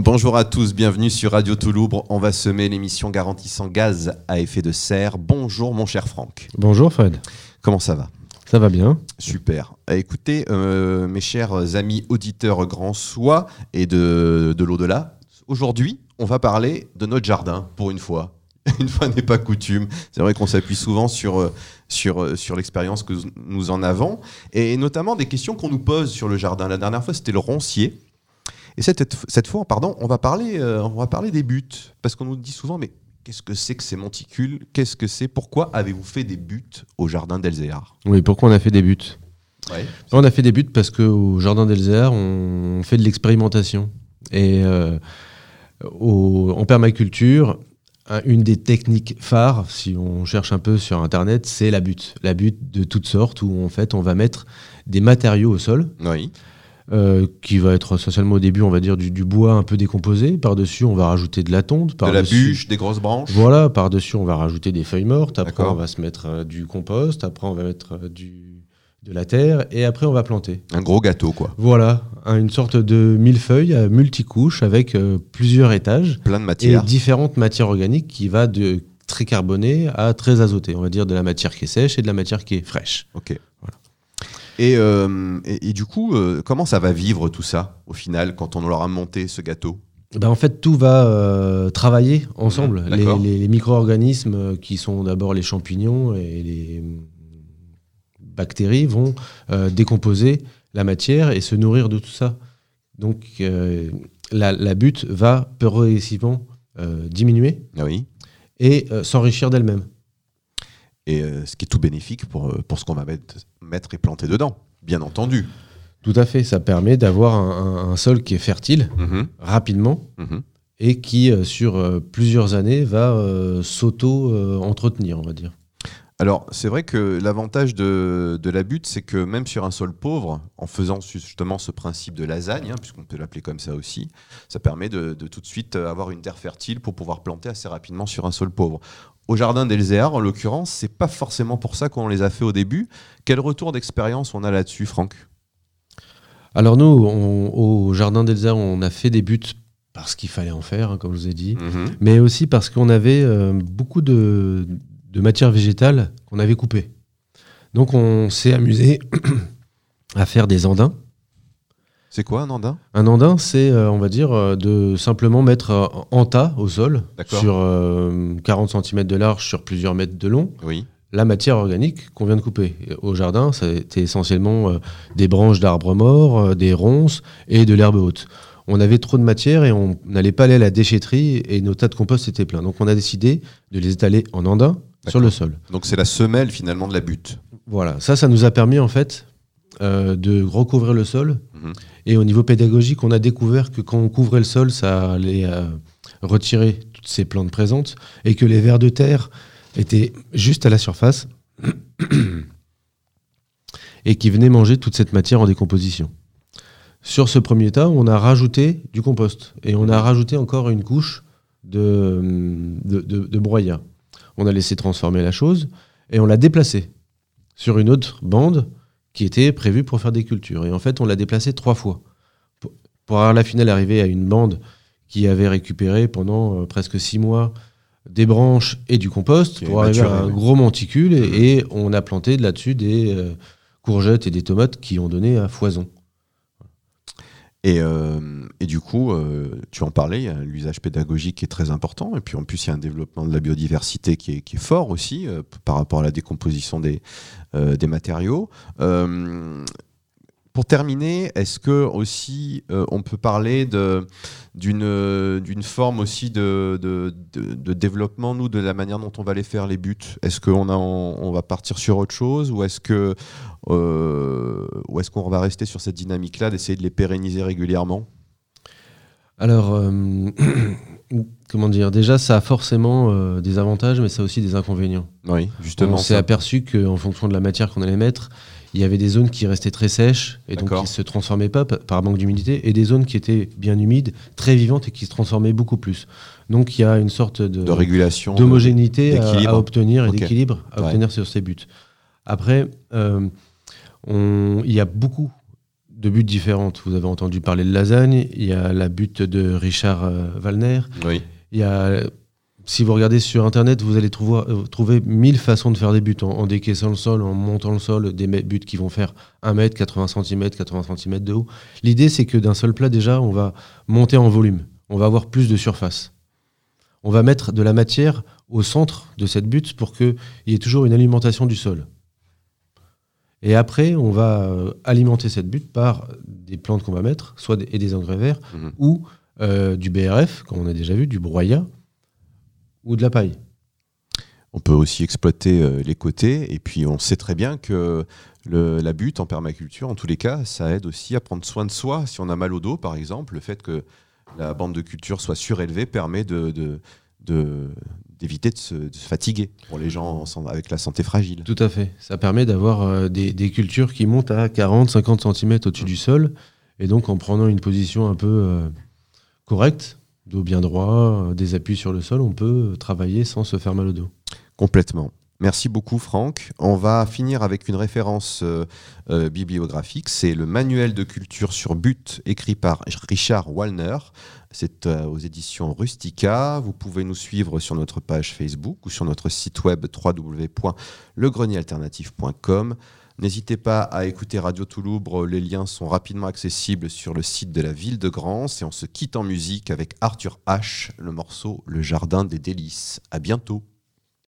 Bonjour à tous, bienvenue sur Radio Toulouse. On va semer l'émission garantissant gaz à effet de serre. Bonjour mon cher Franck. Bonjour Fred. Comment ça va? Ça va bien. Super. Écoutez, euh, mes chers amis auditeurs grand soie et de, de l'au-delà, aujourd'hui, on va parler de notre jardin pour une fois. Une fois n'est pas coutume. C'est vrai qu'on s'appuie souvent sur, euh, sur, euh, sur l'expérience que nous en avons et notamment des questions qu'on nous pose sur le jardin. La dernière fois, c'était le roncier. Et cette, cette fois, pardon, on va parler, euh, on va parler des buts. Parce qu'on nous dit souvent, mais qu'est-ce que c'est que ces monticules? Qu'est-ce que c'est? Pourquoi avez-vous fait des buts au jardin d'Elzéar? Oui, pourquoi on a fait des buts? Ouais. On a fait des buts parce qu'au jardin d'Elzéar, on fait de l'expérimentation. Et euh, au, en permaculture, une des techniques phares, si on cherche un peu sur Internet, c'est la butte. La butte de toutes sortes, où en fait on va mettre des matériaux au sol. Oui. Euh, qui va être essentiellement au début, on va dire, du, du bois un peu décomposé. Par-dessus, on va rajouter de la tonte. De la bûche, des grosses branches. Voilà, par-dessus, on va rajouter des feuilles mortes. Après, on va se mettre euh, du compost. Après, on va mettre euh, du, de la terre. Et après, on va planter. Un gros gâteau, quoi. Voilà, hein, une sorte de millefeuille à multicouches avec plusieurs étages. Plein de matières. Et différentes matières organiques qui va de très carboné à très azoté. On va dire de la matière qui est sèche et de la matière qui est fraîche. Ok. Et, euh, et, et, du coup, euh, comment ça va vivre tout ça au final quand on leur a monté ce gâteau? Ben en fait, tout va euh, travailler ensemble. Mmh, les, les, les micro-organismes qui sont d'abord les champignons et les bactéries vont décomposer la matière et se nourrir de tout ça. Donc la, la, butte va progressivement diminuer ah oui. et s'enrichir d'elle-même. Et ce qui est tout bénéfique pour, pour ce qu'on va mettre, mettre et planter dedans, bien entendu. Tout à fait, ça permet d'avoir un, sol qui est fertile mmh. rapidement mmh. et qui, sur plusieurs années, va s'auto-entretenir, on va dire. Alors, c'est vrai que l'avantage de, de, la butte, c'est que même sur un sol pauvre, en faisant justement ce principe de lasagne, hein, puisqu'on peut l'appeler comme ça aussi, ça permet de, de, tout de suite avoir une terre fertile pour pouvoir planter assez rapidement sur un sol pauvre. Au jardin d'Elzéar, en l'occurrence, c'est pas forcément pour ça qu'on les a fait au début. Quel retour d'expérience on a là-dessus, Franck? Alors nous, on, au jardin d'Elzéar, on a fait des buts parce qu'il fallait en faire, hein, comme je vous ai dit, mm -hmm. mais aussi parce qu'on avait euh, beaucoup de de matière végétale qu'on avait coupée. Donc on s'est amusé à faire des andins. C'est quoi un andin? Un andin, c'est, euh, on va dire, euh, de simplement mettre euh, en tas au sol, sur euh, 40 cm de large, sur plusieurs mètres de long, oui. la matière organique qu'on vient de couper. Et au jardin, c'était essentiellement des branches d'arbres morts, des ronces et de l'herbe haute. On avait trop de matière et on n'allait pas aller à la déchetterie et nos tas de compost étaient pleins. Donc on a décidé de les étaler en andins sur le sol. Donc c'est la semelle finalement de la butte. Voilà, ça, ça nous a permis en fait euh, de recouvrir le sol. Mmh. Et au niveau pédagogique, on a découvert que quand on couvrait le sol, ça allait euh, retirer toutes ces plantes présentes et que les vers de terre étaient juste à la surface et qui venaient manger toute cette matière en décomposition. Sur ce premier tas, on a rajouté du compost et on a rajouté encore une couche de, de, de, de broyat on a laissé transformer la chose et on l'a déplacé sur une autre bande qui était prévue pour faire des cultures. Et en fait, on l'a déplacé trois fois. Pour, pour à la finale arriver à une bande qui avait récupéré pendant euh, presque six mois des branches et du compost pour arriver à un oui. gros monticule et, et, on a planté là-dessus des euh, courgettes et des tomates qui ont donné à foison. Et, euh, et, du coup, euh, tu en parlais, il y a l'usage pédagogique qui est très important, et puis en plus, il y a un développement de la biodiversité qui est, fort aussi euh, par rapport à la décomposition des, des matériaux. Pour terminer, est-ce que aussi on peut parler d'une d'une forme aussi de, de, de, de, développement nous de la manière dont on va les faire les buts Est-ce qu'on a on, on, va partir sur autre chose ou est-ce que euh, ou est-ce qu'on va rester sur cette dynamique là d'essayer de les pérenniser régulièrement? Alors euh, comment dire? Déjà, ça a forcément euh, des avantages, mais ça a aussi des inconvénients. Oui, justement. On s'est aperçu qu'en fonction de la matière qu'on allait mettre, il y avait des zones qui restaient très sèches et donc qui ne se transformaient pas par manque d'humidité, et des zones qui étaient bien humides, très vivantes et qui se transformaient beaucoup plus. Donc il y a une sorte de, de régulation, d'homogénéité à, à, obtenir et okay. d'équilibre à ouais. obtenir sur ces buts. Après, euh, on, il y a beaucoup de buttes différentes. Vous avez entendu parler de lasagne, il y a la butte de Richard euh, Wallner. Oui. Il y a, si vous regardez sur Internet, vous allez trouver, euh, trouver mille façons de faire des buts, en, en décaissant le sol, en montant le sol, des buts qui vont faire 1 mètre, 80 cm, 80 cm de haut. L'idée, c'est que d'un seul plat, déjà, on va monter en volume. On va avoir plus de surface. On va mettre de la matière au centre de cette butte pour qu'il y ait toujours une alimentation du sol. Et après, on va euh, alimenter cette butte par des plantes qu'on va mettre, soit des, et des engrais verts, Mhm. ou euh, du BRF, comme on a déjà vu, du broyat, ou de la paille. On peut aussi exploiter euh, les côtés. Et puis, on sait très bien que le- la butte en permaculture, en tous les cas, ça aide aussi à prendre soin de soi. Si on a mal au dos, par exemple, le fait que la bande de culture soit surélevée permet de, de- de- d'éviter de se, de se fatiguer pour les gens avec la santé fragile. Tout à fait. Ça permet d'avoir euh, des, des cultures qui montent à 40-50 cm au-dessus du sol. Et donc, en prenant une position un peu euh, correcte, dos bien droit, euh, des appuis sur le sol, on peut travailler sans se faire mal au dos. Complètement. Merci beaucoup Franck. On va finir avec une référence euh, euh, bibliographique. C'est le manuel de culture sur but écrit par Richard Wallner. C'est euh, aux éditions Rustica. Vous pouvez nous suivre sur notre page Facebook ou sur notre site web www.legrenieralternative.com. N'hésitez pas à écouter Radio Touloubre. Les liens sont rapidement accessibles sur le site de la ville de Grance. Et on se quitte en musique avec Arthur H. Le morceau Le Jardin des délices. À bientôt.